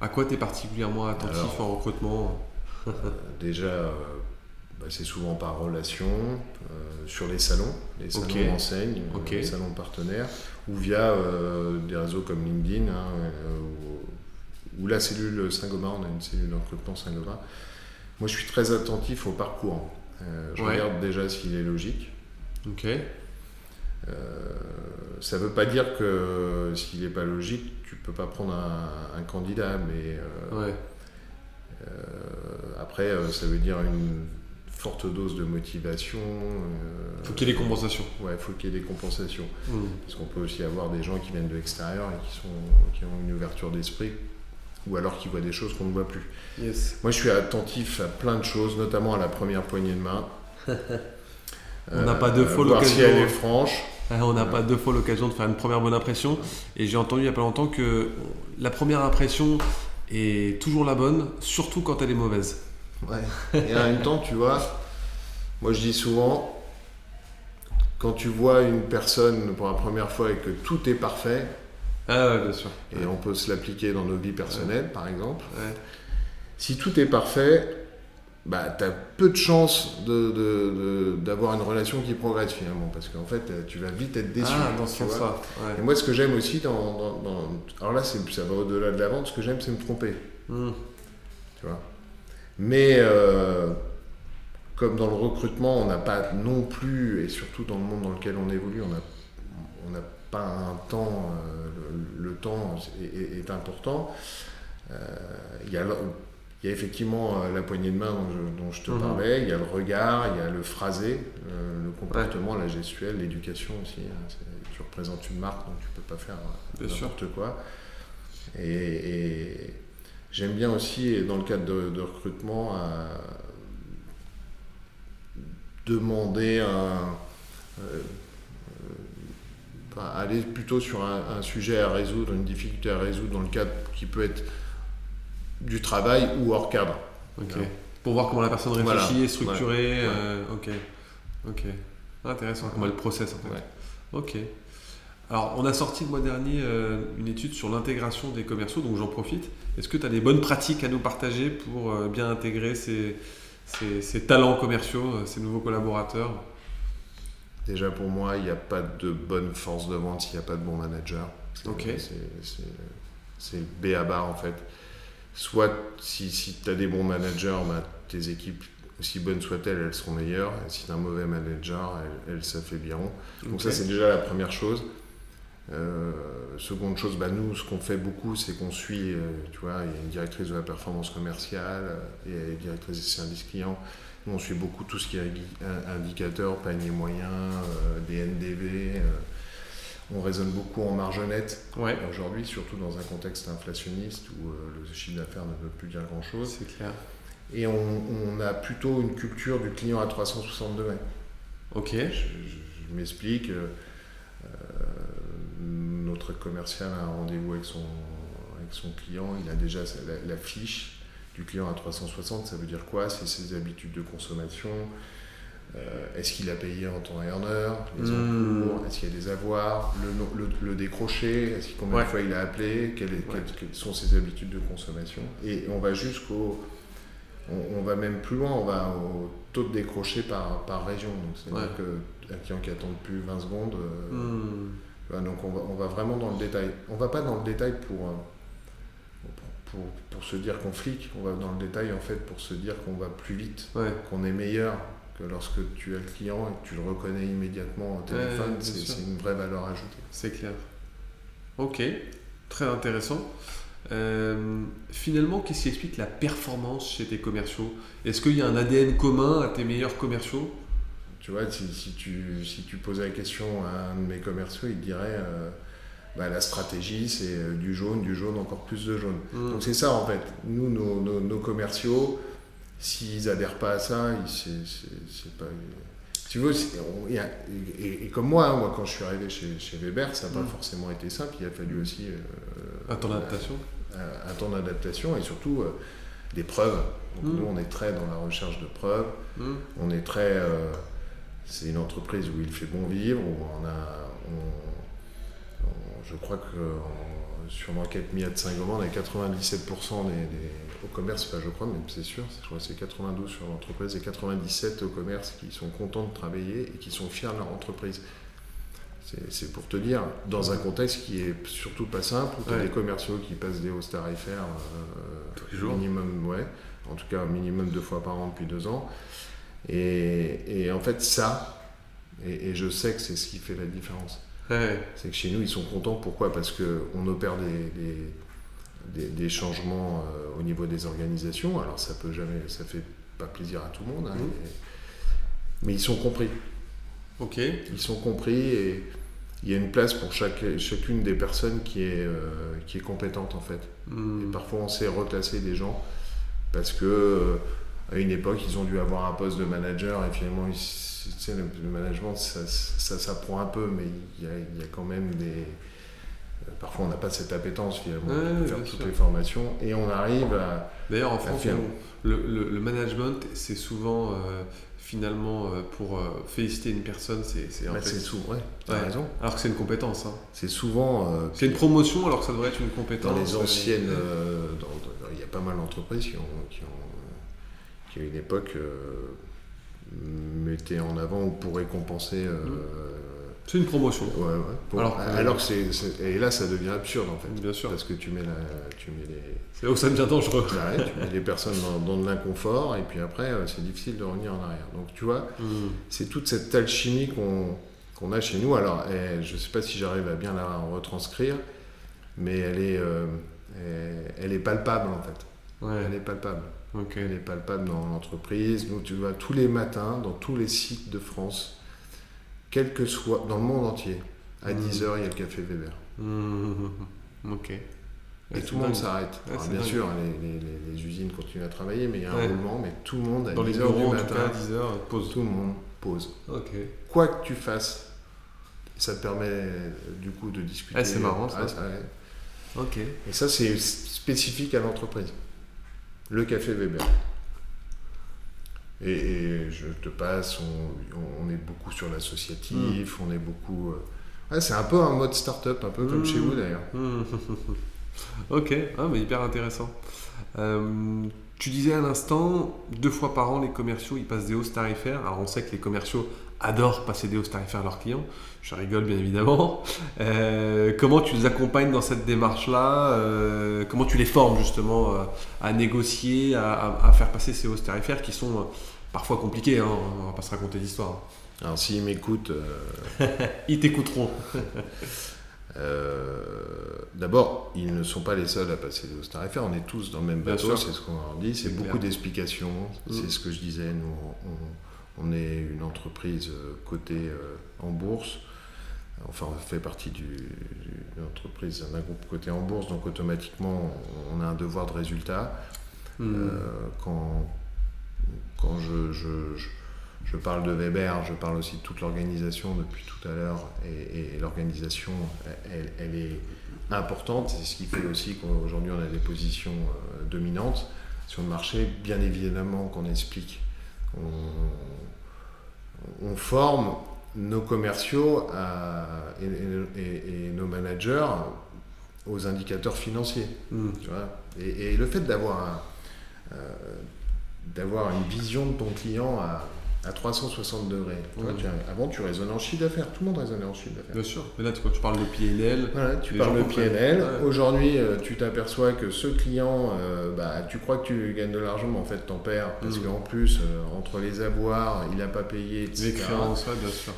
À quoi tu es particulièrement attentif Alors. en recrutement? Euh, déjà, bah, c'est souvent par relation, euh, sur les salons, les salons Ok. d'enseigne, euh, les salons partenaires, ou via euh, des réseaux comme LinkedIn, hein, ou, ou la cellule Saint-Gobain, on a une cellule de recrutement Saint-Gobain. Moi, je suis très attentif au parcours. Je Ouais. regarde déjà s'il est logique. Ok. Ça ne veut pas dire que s'il n'est pas logique, tu peux pas prendre un, un candidat, mais Ouais. euh, après, euh, ça veut dire une forte dose de motivation. euh, Faut qu'il y ait des compensations. Ouais, faut qu'il y ait des compensations. Hmm. Parce qu'on peut aussi avoir des gens qui viennent de l'extérieur et qui, sont, qui ont une ouverture d'esprit, ou alors qui voient des choses qu'on ne voit plus. Yes. Moi, je suis attentif à plein de choses, notamment à la première poignée de main. On n'a pas deux fois si l'occasion. elle est franche. Ah, On n'a pas deux fois l'occasion de faire une première bonne impression. Et j'ai entendu il n'y a pas longtemps que la première impression est toujours la bonne, surtout quand elle est mauvaise. Ouais. Et en même temps, tu vois, moi je dis souvent, quand tu vois une personne pour la première fois et que tout est parfait, Ah ouais, bien sûr. et on peut se l'appliquer dans nos vies personnelles par exemple, si tout est parfait, bah, tu as peu de chances de- de- de- d'avoir une relation qui progresse finalement, parce qu'en fait, tu vas vite être déçu. Ah, dans ce sens-là. Et moi, ce que j'aime aussi dans, dans- dans- Alors là, c'est- ça va au-delà de la vente, ce que j'aime, c'est me tromper. Hmm. tu vois. Mais euh, comme dans le recrutement, on n'a pas non plus, et surtout dans le monde dans lequel on évolue, on n'a on n'a pas un temps, euh, le, le temps est, est- est important. Euh, Il y, a y effectivement la poignée de main dont je, dont je te Mhm. parlais, il y a le regard, il y a le phrasé, le comportement, la gestuelle, l'éducation aussi. hein. Tu représentes une marque, donc tu peux pas faire n'importe quoi. Et, et j'aime bien aussi, dans le cadre de, de recrutement, à demander un, euh, euh, aller plutôt sur un, un sujet à résoudre, une difficulté à résoudre dans le cadre qui peut être du travail ou hors cadre. Pour voir comment la personne réfléchit, Voilà. est structurée. Ouais. euh, ok. Ok. Intéressant, comment elle processe en fait. Ouais. Ok. Alors, on a sorti le mois dernier euh, une étude sur l'intégration des commerciaux, donc j'en profite. Est-ce que tu as des bonnes pratiques à nous partager pour euh, bien intégrer ces, ces- ces talents commerciaux, euh, ces nouveaux collaborateurs? Déjà pour moi, il n'y a pas de bonne force de vente s'il n'y a pas de bon manager. C'est- Ok. B à barre en fait. Soit si, si tu as des bons managers, bah, tes équipes, aussi bonnes soient-elles, elles seront meilleures. Et si tu as un mauvais manager, elles, elles s'affaibliront. Donc ça c'est déjà la première chose. Euh, seconde chose, bah, nous ce qu'on fait beaucoup c'est qu'on suit, euh, tu vois, il y a une directrice de la performance commerciale, euh, il y a une directrice des services clients. Nous on suit beaucoup tout ce qui est indicateur, panier moyen, euh, on raisonne beaucoup en marge nette Ouais, aujourd'hui, surtout dans un contexte inflationniste où le chiffre d'affaires ne veut plus dire grand-chose. c'est clair. Et on, on a plutôt une culture du client à 360 degrés. Ok. Je, je- je m'explique. Notre commercial a un rendez-vous avec son, avec son client. Il a déjà la, la fiche du client à 360. Ça veut dire quoi? C'est ses habitudes de consommation. Euh, Est-ce qu'il a payé en temps et en heure? Les encours? Est-ce qu'il y a des avoirs? Le, le, le décroché? Est-ce qu'il- combien Ouais. de fois il a appelé? Quelles, Ouais. quelles- quelles sont ses habitudes de consommation? Et on va jusqu'au on, on va même plus loin, on va au taux de décroché par, par région. Donc, c'est-à-dire Ouais. qu'un client qui attend plus 20 secondes, euh, Hmm. Donc on va, on va vraiment dans le détail. On va pas dans le détail pour, euh, pour, pour, pour se dire qu'on flic, on va dans le détail en fait pour se dire qu'on va plus vite, Ouais. qu'on est meilleur que lorsque tu as le client et que tu le reconnais immédiatement au téléphone, c'est une vraie valeur ajoutée. C'est clair. Ok, très intéressant. Euh, finalement, qu'est-ce qui explique la performance chez tes commerciaux? Est-ce qu'il y a un ADN commun à tes meilleurs commerciaux? Tu vois, si, si tu, si tu posais la question à un de mes commerciaux, il te dirait euh, bah, la stratégie, c'est euh, du jaune, du jaune, encore plus de jaune. Hmm. Donc c'est ça en fait. Nous, nos, nos- nos commerciaux, s'ils adhèrent pas à ça, c'est pas. Tu veux, on- et, et comme moi, hein, moi quand je suis arrivé chez, chez Weber, ça n'a pas Mm. forcément été simple. Il a fallu aussi euh, À ton adaptation un, un temps d'adaptation et surtout euh, des preuves. Donc Mm. nous, on est très dans la recherche de preuves. On est très. euh, c'est une entreprise où il fait bon vivre, où on a. on- on- je crois que sur l'enquête MIA de Saint-Gobain, on a 97% des, des- au commerce, pas je crois, mais c'est sûr, je crois que c'est 92 sur l'entreprise et 97% au commerce qui sont contents de travailler et qui sont fiers de leur entreprise. C'est- pour te dire, dans un contexte qui est surtout pas simple, où tu as Ouais. des commerciaux qui passent des hausses tarifaires euh, Tous les jours. minimum, ouais, en tout cas minimum deux fois par an depuis deux ans. Et, et en fait, ça, et, et je sais que c'est ce qui fait la différence. Ouais. C'est que chez nous, ils sont contents. Pourquoi? Parce qu'on opère des, des, des- des changements euh, au niveau des organisations. Alors, ça peut jamais, ça fait pas plaisir à tout le monde, hein, Mhm. mais, mais ils sont compris. Ok. Ils sont compris et il y a une place pour chaque, chacune des personnes qui est, euh, qui est compétente en fait. Hmm. Et parfois, on sait reclasser des gens parce que à une époque, ils ont dû avoir un poste de manager et finalement, ils- tu sais, le, le management, ça, ça s'apprend un peu, mais il y a, il y a quand même des. euh, Parfois, on n'a pas cette appétence finalement Ouais, de faire toutes sûr. les formations et on arrive à. D'ailleurs, en France, le, le- le management, c'est souvent euh, finalement euh, pour euh, féliciter une personne, c'est en Bah, fait- c'est sou- ouais, t'as Ouais. raison. Alors que c'est une compétence. hein. C'est souvent. euh, C'est une promotion alors que ça devrait être une compétence. Dans les anciennes, il y a pas mal d'entreprises qui ont, qui ont, qui à une époque euh, mettaient en avant ou pour récompenser. euh, C'est une promotion. ouais, ouais, pour- Alors alors, que- c'est, c'est- et là ça devient absurde en fait, Bien sûr. parce que tu mets la, tu mets les, C'est là où ça devient dangereux. ouais, tu mets les personnes dans, dans de l'inconfort et puis après euh, c'est difficile de revenir en arrière. Donc tu vois, Hmm. c'est toute cette alchimie qu'on qu'on a chez nous. Alors, eh, je ne sais pas si j'arrive à bien la retranscrire, mais elle est, euh, elle, elle est palpable en fait. Ouais. Elle est palpable. Ok. Elle est palpable dans l'entreprise. Nous, tu vois, tous les matins, dans tous les sites de France, quel que soit, dans le monde entier, à Mhm. 10h, il y a le café Weber. Hmm. Ok. Et Ouais, tout le monde s'arrête. Ouais, bien dingue. sûr, les, les- les- les usines continuent à travailler, mais il y a un Ouais. roulement, mais tout le monde, à Dans les 10h bureaux, du en tout matin, cas, 10 heures, pause. tout le monde pose. Ok. Quoi que tu fasses, Ça te permet euh, du coup de discuter. Ah, c'est marrant, ça. Ah. Ok. Et ça, c'est spécifique à l'entreprise. Le café Weber. Et, et je te passe, on, on est beaucoup sur l'associatif, on est beaucoup. euh, ouais, c'est un peu un mode start-up, un peu comme Mm. chez vous d'ailleurs. Ok, ah, mais hyper intéressant. Euh, tu disais à l'instant, deux fois par an, les commerciaux ils passent des hausses tarifaires. Alors on sait que les commerciaux adorent passer des hausses tarifaires à leurs clients. Je rigole bien évidemment. Euh, comment tu les accompagnes dans cette démarche-là Euh, Comment tu les formes justement euh, à négocier, à, à- à faire passer ces hausses tarifaires qui sont parfois compliquées hein, On va pas se raconter d'histoire. Alors s'ils m'écoutent, euh, Ils t'écouteront. d'abord, ils ne sont pas les seuls à passer des hausses tarifaires. On est tous dans le même bateau, c'est ce qu'on leur dit. C'est beaucoup d'explications. Mm. C'est ce que je disais. Nous, on, on est une entreprise euh, cotée euh, en bourse. Enfin, on fait partie du- d'une entreprise, d'un groupe coté en bourse, donc automatiquement, on a un devoir de résultat. Hmm. Euh, quand quand je, je- je- je parle de Weber, je parle aussi de toute l'organisation depuis tout à l'heure. Et, et l'organisation, elle, elle est importante. C'est ce qui fait aussi qu'aujourd'hui, on a des positions dominantes sur le marché. Bien évidemment qu'on explique. On, on forme nos commerciaux à- et, et- et- et nos managers aux indicateurs financiers. Hmm. Tu vois et, et le fait d'avoir un- euh, d'avoir une vision de ton client à, à 360 degrés. Mhm. tu- avant, tu raisonnais en chiffre d'affaires. Tout le monde raisonnait en chiffre d'affaires. Bien sûr. Mais là, tu- tu parles de PNL, Voilà, tu Les parles de. PNL. Ouais. Aujourd'hui, euh, tu t'aperçois que ce client, euh, bah, tu crois que tu gagnes de l'argent, mais en fait, t'en perds. Parce Mhm. qu'en plus, euh, entre les avoirs, il n'a pas payé, etc. les créances, ouais, bien sûr.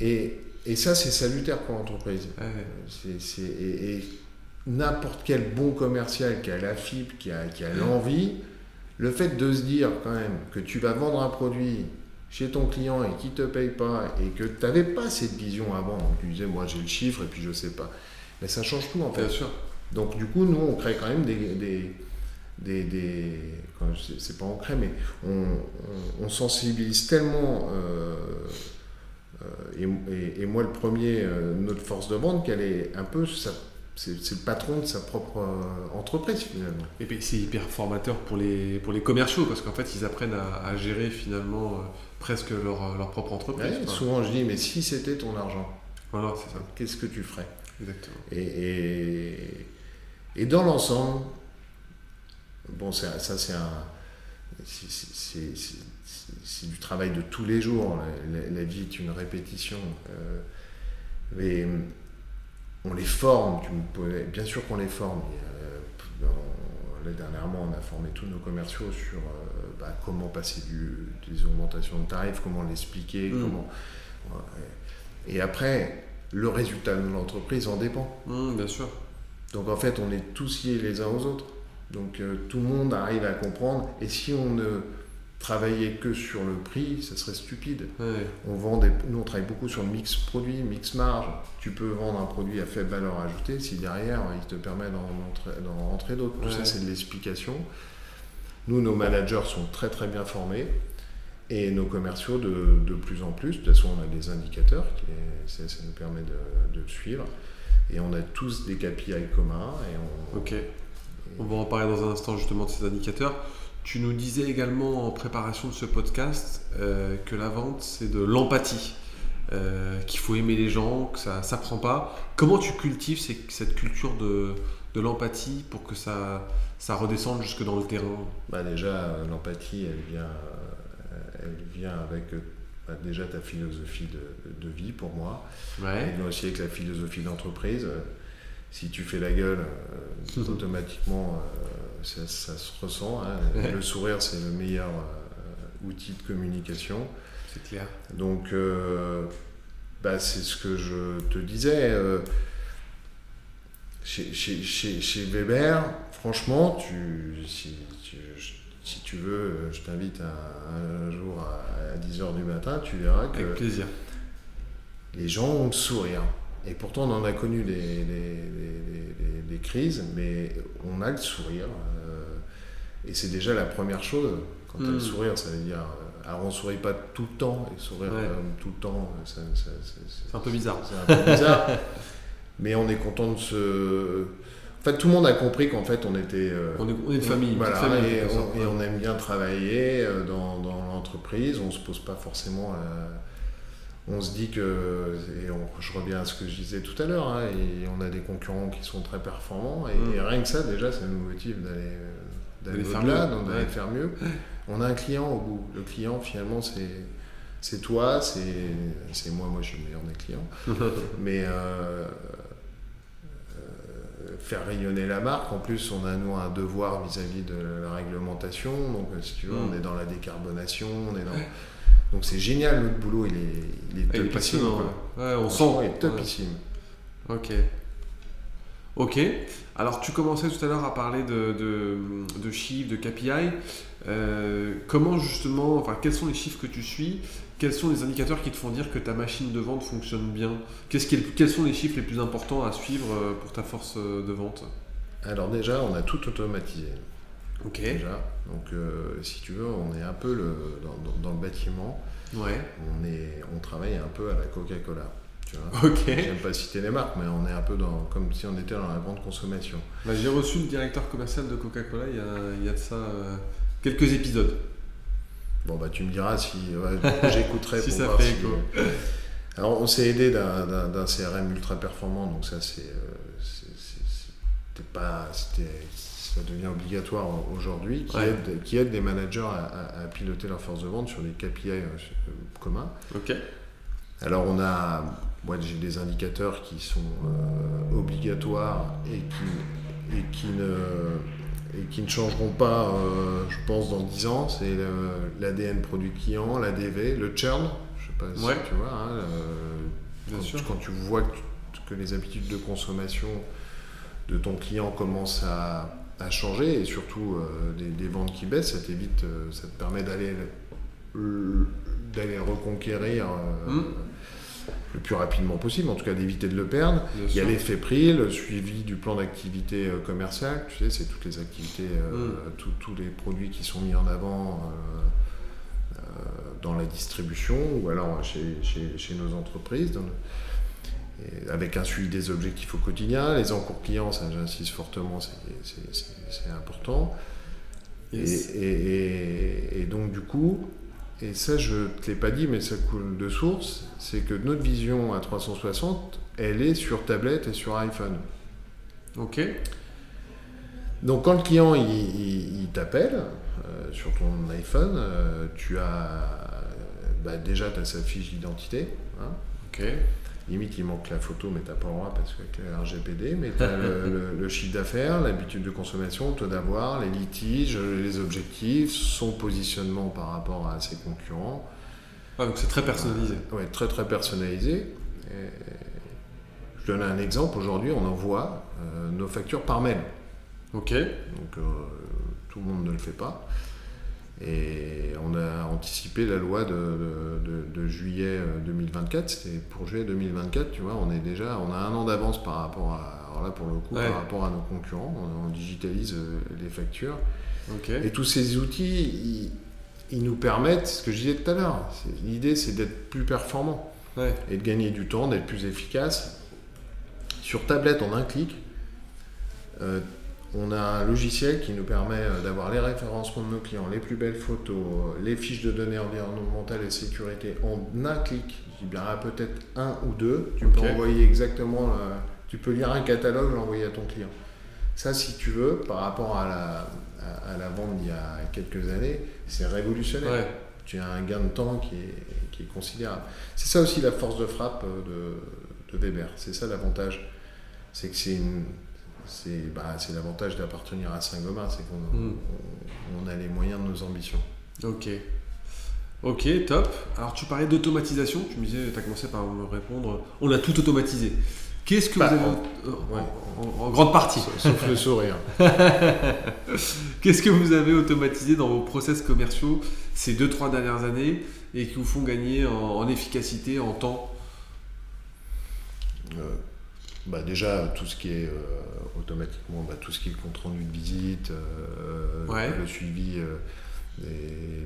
Et, et ça, c'est salutaire pour l'entreprise. Ouais. C'est- c'est- et, et n'importe quel bon commercial qui a la fibre, qui a, qui a l'envie, le fait de se dire quand même que tu vas vendre un produit chez ton client et qui te paye pas et que tu n'avais pas cette vision avant, tu disais moi j'ai le chiffre et puis je sais pas, mais ça change tout en fait. Bien sûr. Donc du coup nous on crée quand même des, des, des, des- c'est pas on crée mais on, on- on sensibilise tellement euh, euh, et, et- et moi le premier euh, notre force de vente qu'elle est un peu sa- c'est le patron de sa propre euh, entreprise finalement. Et puis c'est hyper formateur pour les, pour les commerciaux parce qu'en fait ils apprennent à, à gérer finalement euh, presque leur, leur propre entreprise. Ouais, souvent je dis mais si c'était ton argent, Voilà, c'est ça. qu'est-ce que tu ferais? Exactement. Et, et, et dans l'ensemble, bon, ça, ça c'est un. c'est- du travail de tous les jours. La, la- la vie est une répétition. Euh, mais on les forme. Tu me bien sûr qu'on les forme. Dans- là, dernièrement, on a formé tous nos commerciaux sur euh, bah, comment passer du, des augmentations de tarifs, comment l'expliquer, Mm. comment. ouais. Et après, le résultat de l'entreprise en dépend. Hum, bien sûr. Donc en fait, on est tous liés les uns aux autres. Donc euh, tout le monde arrive à comprendre. Et si on ne travaillait que sur le prix, ça serait stupide. Ouais. On vend des, nous, on travaille beaucoup sur le mix produit, mix marge. Tu peux vendre un produit à faible valeur ajoutée si derrière, il te permet d'en entrer, d'en rentrer d'autres. Tout Ouais. ça, c'est de l'explication. Nous, nos managers sont très très bien formés. Et nos commerciaux de, de plus en plus. De toute façon, on a des indicateurs, qui ça, ça nous permet de, de le suivre. Et on a tous des KPI communs. Et on, Ok. On va en parler dans un instant justement de ces indicateurs. Tu nous disais également en préparation de ce podcast euh, que la vente c'est de l'empathie, euh, qu'il faut aimer les gens, que ça s'apprend pas. Comment tu cultives ces- cette culture de, de l'empathie pour que ça, ça redescende jusque dans le terrain? Bah déjà, l'empathie, elle vient, euh, elle vient avec bah, déjà ta philosophie de, de vie pour moi. Ouais. Elle vient aussi avec la philosophie d'entreprise. Si tu fais la gueule, euh, automatiquement, euh, ça, ça se ressent. hein. Ouais. Le sourire, c'est le meilleur euh, outil de communication. C'est clair. Donc, bah, c'est ce que je te disais. chez, chez, chez, chez Weber, franchement, tu, si, tu, si tu veux, je t'invite un, un jour à, 10h du matin, tu verras que Avec plaisir. les gens ont le sourire. Et pourtant, on en a connu des, des- des- crises, mais on a le sourire. euh, et c'est déjà la première chose. Quand tu as Mm. le sourire, ça veut dire euh, alors on sourit pas tout le temps, et sourire Ouais. euh, tout le temps, ça- ça- ça- C'est un peu bizarre. c'est un peu bizarre. mais on est content de se. En fait, tout le monde a compris qu'en fait, on était. euh, On est, on est une famille. voilà, famille, et, on, et on aime bien travailler dans, dans l'entreprise. On se pose pas forcément. la- On se dit que, et on- je reviens à ce que je disais tout à l'heure, hein, et on a des concurrents qui sont très performants, et, Mm. et rien que ça, déjà, ça nous motive d'aller euh, d'aller D'aller faire au-delà, d'aller faire mieux. On a un client au bout. Le client, finalement, c'est c'est toi, c'est moi, moi je suis le meilleur des clients. Mais euh, euh, faire rayonner la marque, en plus, on a nous un devoir vis-à-vis de la réglementation. Donc, si tu veux, Mm. on est dans la décarbonation, on est dans. Donc, c'est génial, notre boulot, il est, il est Il est topissime. passionnant. quoi. ouais. Ouais, on sent. il est topissime. Ouais. Ok. Ok. Alors, tu commençais tout à l'heure à parler de, de, de chiffres, de KPI. Euh, comment justement, enfin, quels sont les chiffres que tu suis? Quels sont les indicateurs qui te font dire que ta machine de vente fonctionne bien? Qui est Quels sont les chiffres les plus importants à suivre euh, pour ta force euh, de vente? Alors, déjà, on a tout automatisé. Ok. Déjà. Donc, euh, si tu veux, on est un peu le, dans, le bâtiment. Ouais. On, est, on travaille un peu à la Coca-Cola. Tu vois Ok. J'aime pas citer les marques, mais on est un peu dans, comme si on était dans la grande consommation. Bah, J'ai reçu le directeur commercial de Coca-Cola il y a, il y a de ça euh, quelques épisodes. Bon, bah, tu me diras si ouais, j'écouterai Si pour ça voir fait si. écho. Alors, on s'est aidé d'un- CRM ultra performant, donc ça, c'est. euh, c'était pas. c'était- Ça devient obligatoire aujourd'hui, qui, Ouais. aide, qui aide les managers à, à- à piloter leur force de vente sur des KPI euh, communs. Ok. Alors on a, moi j'ai des indicateurs qui sont euh, obligatoires et qui, et, qui ne, et qui ne changeront pas, euh, je pense, dans 10 ans. C'est l'ADN produit client, l'ADV, le churn, je sais pas si Ouais. tu vois, hein, euh, Bien quand, sûr. tu- quand tu vois que, tu- que les habitudes de consommation de ton client commencent à, à changer et surtout euh, des, des ventes qui baissent, ça t'évite, euh, ça te permet d'aller le- d'aller reconquérir euh, Mm. le plus rapidement possible, en tout cas d'éviter de le perdre. Bien Il y a l'effet prix, le suivi du plan d'activité euh, commerciale, tu sais, c'est toutes les activités, euh, Mm. tous- tous les produits qui sont mis en avant euh, euh, dans la distribution ou alors chez, chez- chez nos entreprises. dans le- et avec un suivi des objectifs au quotidien, les encours clients, ça j'insiste fortement, c'est- important. Yes. Et, et- et- et donc du coup, et ça je te l'ai pas dit, mais ça coule de source, c'est que notre vision à 360, elle est sur tablette et sur iPhone. Ok. Donc quand le client il, il- il t'appelle euh, sur ton iPhone, euh, tu as bah, déjà as sa fiche d'identité. hein. Ok. Limite, il manque la photo, mais t'as pas le droit parce qu'avec le RGPD. Mais tu as le, le- le chiffre d'affaires, l'habitude de consommation, le taux d'avoir, les litiges, les objectifs, son positionnement par rapport à ses concurrents. Ah, donc c'est très personnalisé. Ouais, très très personnalisé. Et je donne un exemple. Aujourd'hui, on envoie euh, nos factures par mail. Ok. Donc euh, tout le monde ne le fait pas. Et on a anticipé la loi de, de- de- juillet euh, 2024. C'était pour juillet 2024, tu vois, on est déjà, on a un an d'avance par rapport à, alors là pour le coup, Ouais. par rapport à nos concurrents. On, on digitalise euh, les factures. Et tous ces outils, ils, ils nous permettent, ce que je disais tout à l'heure, l'idée c'est d'être plus performant Ouais. et de gagner du temps, d'être plus efficace. Sur tablette, en un clic, euh, on a un logiciel qui nous permet euh, d'avoir les référencements de nos clients, les plus belles photos, euh, les fiches de données environnementales et sécurité en un clic. Je dis bien peut-être un ou deux. Tu peux envoyer exactement, le- tu peux lire un catalogue, l'envoyer à ton client. Ça, si tu veux, par rapport à la, à, à la vente d'il y a quelques années, c'est révolutionnaire Ouais. tu as un gain de temps qui est, qui est considérable. C'est ça aussi la force de frappe euh, de, de Weber. C'est ça l'avantage. C'est que c'est une. C'est bah, c'est l'avantage d'appartenir à Saint-Gobain, c'est qu'on Mm. on, on a les moyens de nos ambitions. Ok. Ok, top. Alors tu parlais d'automatisation, tu me disais, tu as commencé par me répondre, on a tout automatisé. Qu'est-ce que Bah, vous avez en- en, ouais. en- en grande partie Sauf le sourire. Qu'est-ce que vous avez automatisé dans vos process commerciaux ces 2-3 dernières années et qui vous font gagner en, en efficacité, en temps? Euh, bah déjà, tout ce qui est euh, automatiquement, bah, tout ce qui est le compte rendu de visite, euh, Ouais. le suivi euh,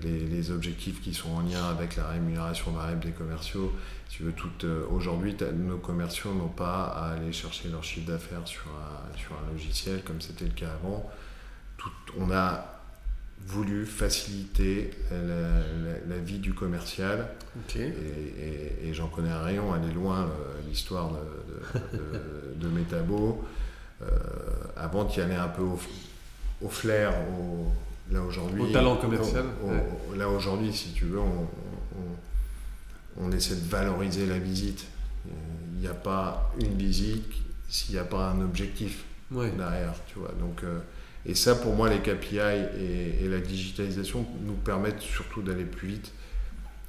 les, objectifs qui sont en lien avec la rémunération variable des commerciaux. tu veux, tout, aujourd'hui, nos commerciaux n'ont pas à aller chercher leur chiffre d'affaires sur un, sur un logiciel comme c'était le cas avant. Tout, on a voulu faciliter la, vie du commercial. Et, j'en connais un rayon, elle est loin, euh, l'histoire de, de, de, Métabo. Euh, avant, tu y allais un peu au, au flair, au, là aujourd'hui. Au talent commercial. Là aujourd'hui, si tu veux, on, on, essaie de valoriser la visite. Il n'y a pas une visite s'il n'y a pas un objectif derrière, tu vois. Donc, euh, et ça, pour moi, les KPI et, la digitalisation nous permettent surtout d'aller plus vite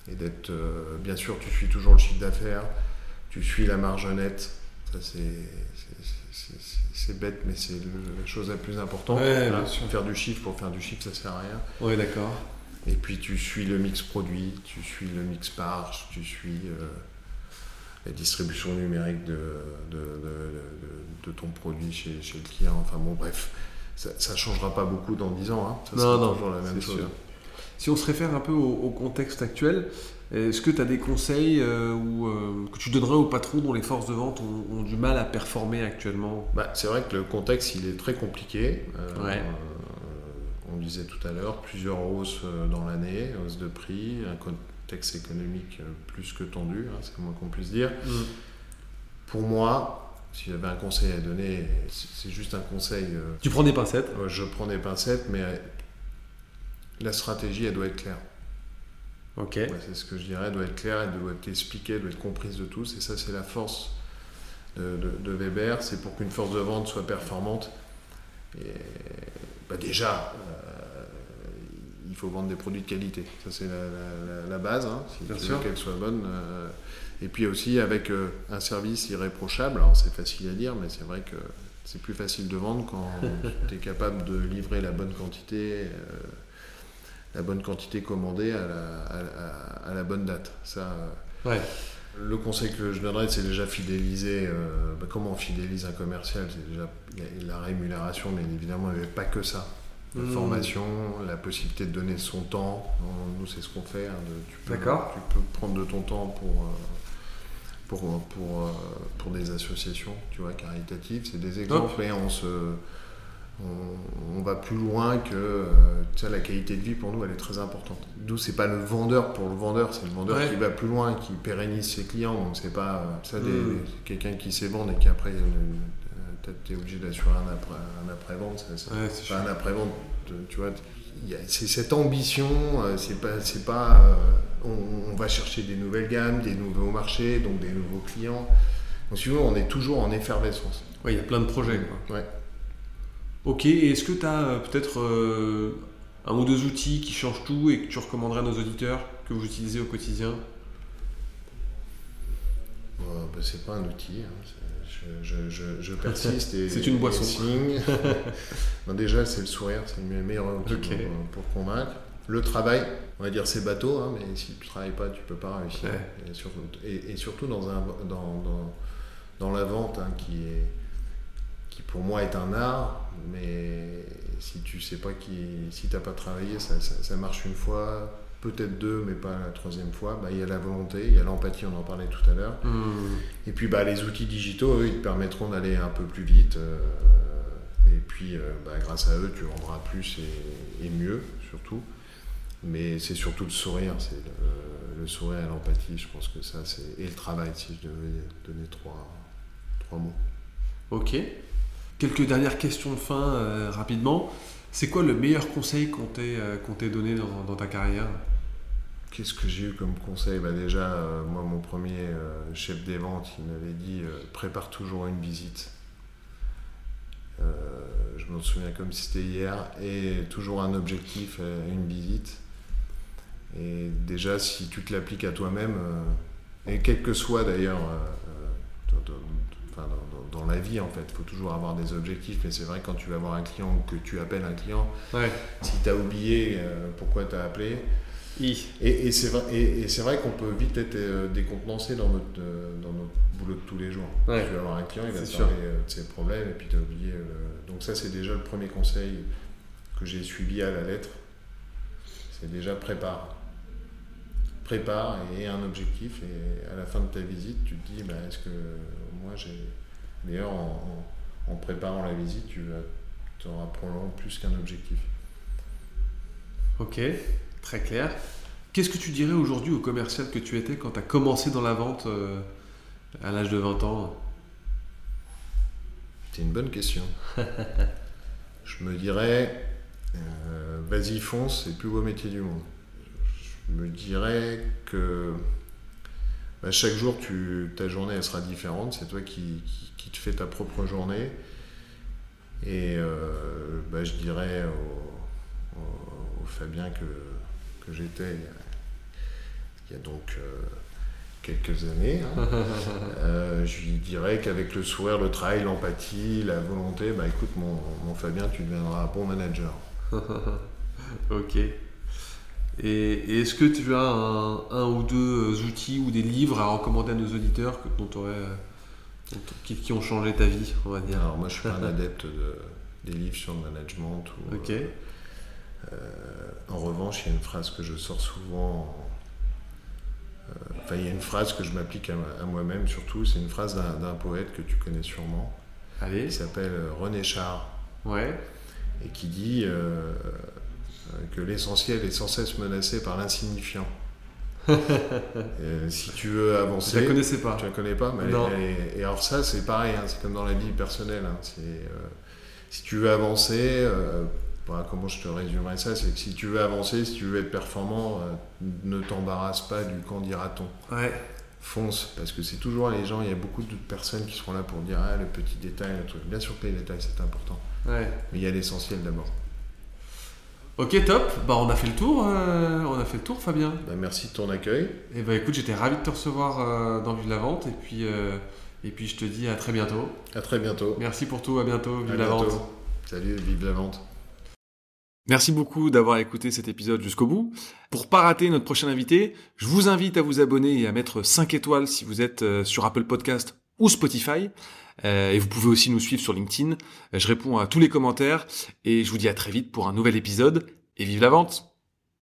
et d'être. Euh, bien sûr, tu suis toujours le chiffre d'affaires, tu suis la marge nette. Ça, c'est bête, mais c'est la chose la plus importante. faire du chiffre pour faire du chiffre, ça sert à rien. Oui, d'accord. Et puis tu suis le mix produit, tu suis le mix marge, tu suis euh, la distribution numérique de, de, ton produit chez, chez, le client. Enfin bon, bref, ça ne changera pas beaucoup dans 10 ans. Hein. Ça non, sera toujours la même chose. Si on se réfère un peu au, contexte actuel, est-ce que tu as des conseils euh, ou, euh, que tu donnerais aux patrons dont les forces de vente ont, du mal à performer actuellement? Bah, C'est vrai que le contexte il est très compliqué. Euh, on disait tout à l'heure, plusieurs hausses dans l'année, hausse de prix, un contexte économique plus que tendu, hein, c'est le moins qu'on puisse dire. Mm. Pour moi, si j'avais un conseil à donner, c'est juste un conseil. Euh, tu prends des pincettes Je prends des pincettes, mais euh, la stratégie, elle doit être claire. Ok. c'est ce que je dirais, elle doit être claire, elle doit être expliquée, elle doit être comprise de tous. Et ça, c'est la force de, Weber. C'est pour qu'une force de vente soit performante. Et, bah déjà, euh, il faut vendre des produits de qualité. Ça, c'est la, base. Hein, si Bien tu veux qu'elle soit bonne. Et puis aussi avec euh, un service irréprochable, alors c'est facile à dire, mais c'est vrai que c'est plus facile de vendre quand tu es capable de livrer la bonne quantité, euh, la bonne quantité commandée à la, à la, bonne date. Ça, euh, ouais. Le conseil que je donnerais, c'est déjà fidéliser. Bah, comment on fidélise un commercial C'est déjà la rémunération, mais évidemment, il n'y avait pas que ça. La mmh. formation, la possibilité de donner son temps. Nous, c'est ce qu'on fait. Hein, tu, peux, tu peux prendre de ton temps pour pour, pour, euh, pour des associations tu vois, caritatives. C'est des exemples et on, se, on, va plus loin que euh, tu la qualité de vie pour nous elle est très importante. D'où c'est pas le vendeur pour le vendeur, c'est le vendeur qui va plus loin, qui pérennise ses clients. Donc c'est pas euh, ça des, mm. quelqu'un qui sait vendre et qui après tu es obligé d'assurer un après un après vente. C'est un après vente, tu vois c'est cette ambition, euh, c'est pas, c'est pas euh, on, va chercher des nouvelles gammes, des nouveaux marchés, donc des nouveaux clients. Donc, si on est toujours en effervescence. Oui, il y a plein de projets. Ouais. Ok, et est-ce que tu as euh, peut-être un ou deux outils qui changent tout et que tu recommanderais à nos auditeurs que vous utilisez au quotidien? Bah, C'est pas un outil, hein, je, persiste et. c'est une boisson. déjà, c'est le sourire, c'est le meilleur outil pour, convaincre. Le travail, on va dire c'est bateau, hein, mais si tu ne travailles pas, tu ne peux pas réussir. Et, surtout, dans, un, dans, dans, la vente, hein, qui, est, qui pour moi est un art, mais si tu sais pas qui, si tu n'as pas travaillé, ça, ça marche une fois, peut-être deux, mais pas la troisième fois, bah, il y a la volonté, il y a l'empathie, on en parlait tout à l'heure. Hmm. Et puis bah, les outils digitaux, eux, ils te permettront d'aller un peu plus vite. Euh, et puis euh, bah, grâce à eux, tu vendras plus et, mieux, surtout. Mais c'est surtout le sourire, c'est le, sourire et l'empathie, je pense que ça, c'est. Et le travail, si je devais donner trois, trois mots. Ok. Quelques dernières questions de fin euh, rapidement. C'est quoi le meilleur conseil qu'on t'ait donné dans, ta carrière? Qu'est-ce que j'ai eu comme conseil? Bah Déjà, euh, moi, mon premier euh, chef des ventes, il m'avait dit euh, prépare toujours une visite. je m'en souviens comme si c'était hier. Et toujours un objectif, une visite. Et déjà, si tu te l'appliques à toi-même, et quel que soit d'ailleurs dans, la vie en fait. Il faut toujours avoir des objectifs, mais c'est vrai quand tu vas voir un client ou que tu appelles un client, si tu as oublié pourquoi tu as appelé, et, et c'est vrai, et, c'est vrai qu'on peut vite être euh, décontenancé dans notre, euh, dans notre boulot de tous les jours. Tu vas avoir un client, il va te parler euh, de ses problèmes et puis tu as oublié. donc ça c'est déjà le premier conseil que j'ai suivi à la lettre. C'est déjà prépare. Prépare et un objectif. Et à la fin de ta visite, tu te dis, bah, est-ce que moi j'ai. D'ailleurs, en, en- en préparant la visite, tu auras probablement plus qu'un objectif. Ok, très clair. Qu'est-ce que tu dirais aujourd'hui au commercial que tu étais quand tu as commencé dans la vente euh, à l'âge de 20 ans? C'est une bonne question. je me dirais, euh, vas-y, fonce, c'est le plus beau métier du monde. Je me dirais que bah, chaque jour, tu, ta journée, elle sera différente. C'est toi qui, qui, qui te fais ta propre journée. Et euh, bah, je dirais au, au- au Fabien que, que j'étais il y a- il y a donc euh, quelques années. hein. Euh, je lui dirais qu'avec le sourire, le travail, l'empathie, la volonté, bah écoute mon, mon Fabien, tu deviendras un bon manager. Ok. Et, et est-ce que tu as un, un ou deux outils ou des livres à recommander à nos auditeurs que, dont euh, dont- qui, qui ont changé ta vie, on va dire? Alors moi je suis pas un adepte de, des livres sur le management. Ou, Ok. euh, en revanche, il y a une phrase que je sors souvent. euh, Enfin, il y a une phrase que je m'applique à, à moi-même surtout. C'est une phrase d'un poète que tu connais sûrement. Allez. Il s'appelle euh, René Char. Ouais. et qui dit euh, euh, que l'essentiel est sans cesse menacé par l'insignifiant. Euh, si tu veux Je avancer, la connaissais pas. tu la connais pas, mais elle- et alors ça c'est pareil, hein, c'est comme dans la vie personnelle. hein, c'est, euh, si tu veux avancer, euh, voilà, comment je te résumerai ça, c'est que si tu veux avancer, si tu veux être performant, euh, ne t'embarrasse pas du quand dira-t-on. Ouais. Fonce, parce que c'est toujours les gens, il y a beaucoup de personnes qui seront là pour dire ah, le petit détail, le truc. Bien sûr que les détails c'est important, Ouais. mais il y a l'essentiel d'abord. Ok, top. Bah, on a fait le tour. euh, on a fait le tour, Fabien. Bah, merci de ton accueil. Et bah, écoute, j'étais ravi de te recevoir euh, dans Vive la Vente. Et puis, euh, et puis, je te dis à très bientôt. À très bientôt. Merci pour tout. À bientôt. Vive À la bientôt. Vente. Salut, vive la vente. Merci beaucoup d'avoir écouté cet épisode jusqu'au bout. Pour pas rater notre prochain invité, je vous invite à vous abonner et à mettre 5 étoiles si vous êtes euh, sur Apple Podcast ou Spotify. Euh, et vous pouvez aussi nous suivre sur LinkedIn. Euh, Je réponds à tous les commentaires et je vous dis à très vite pour un nouvel épisode et vive la vente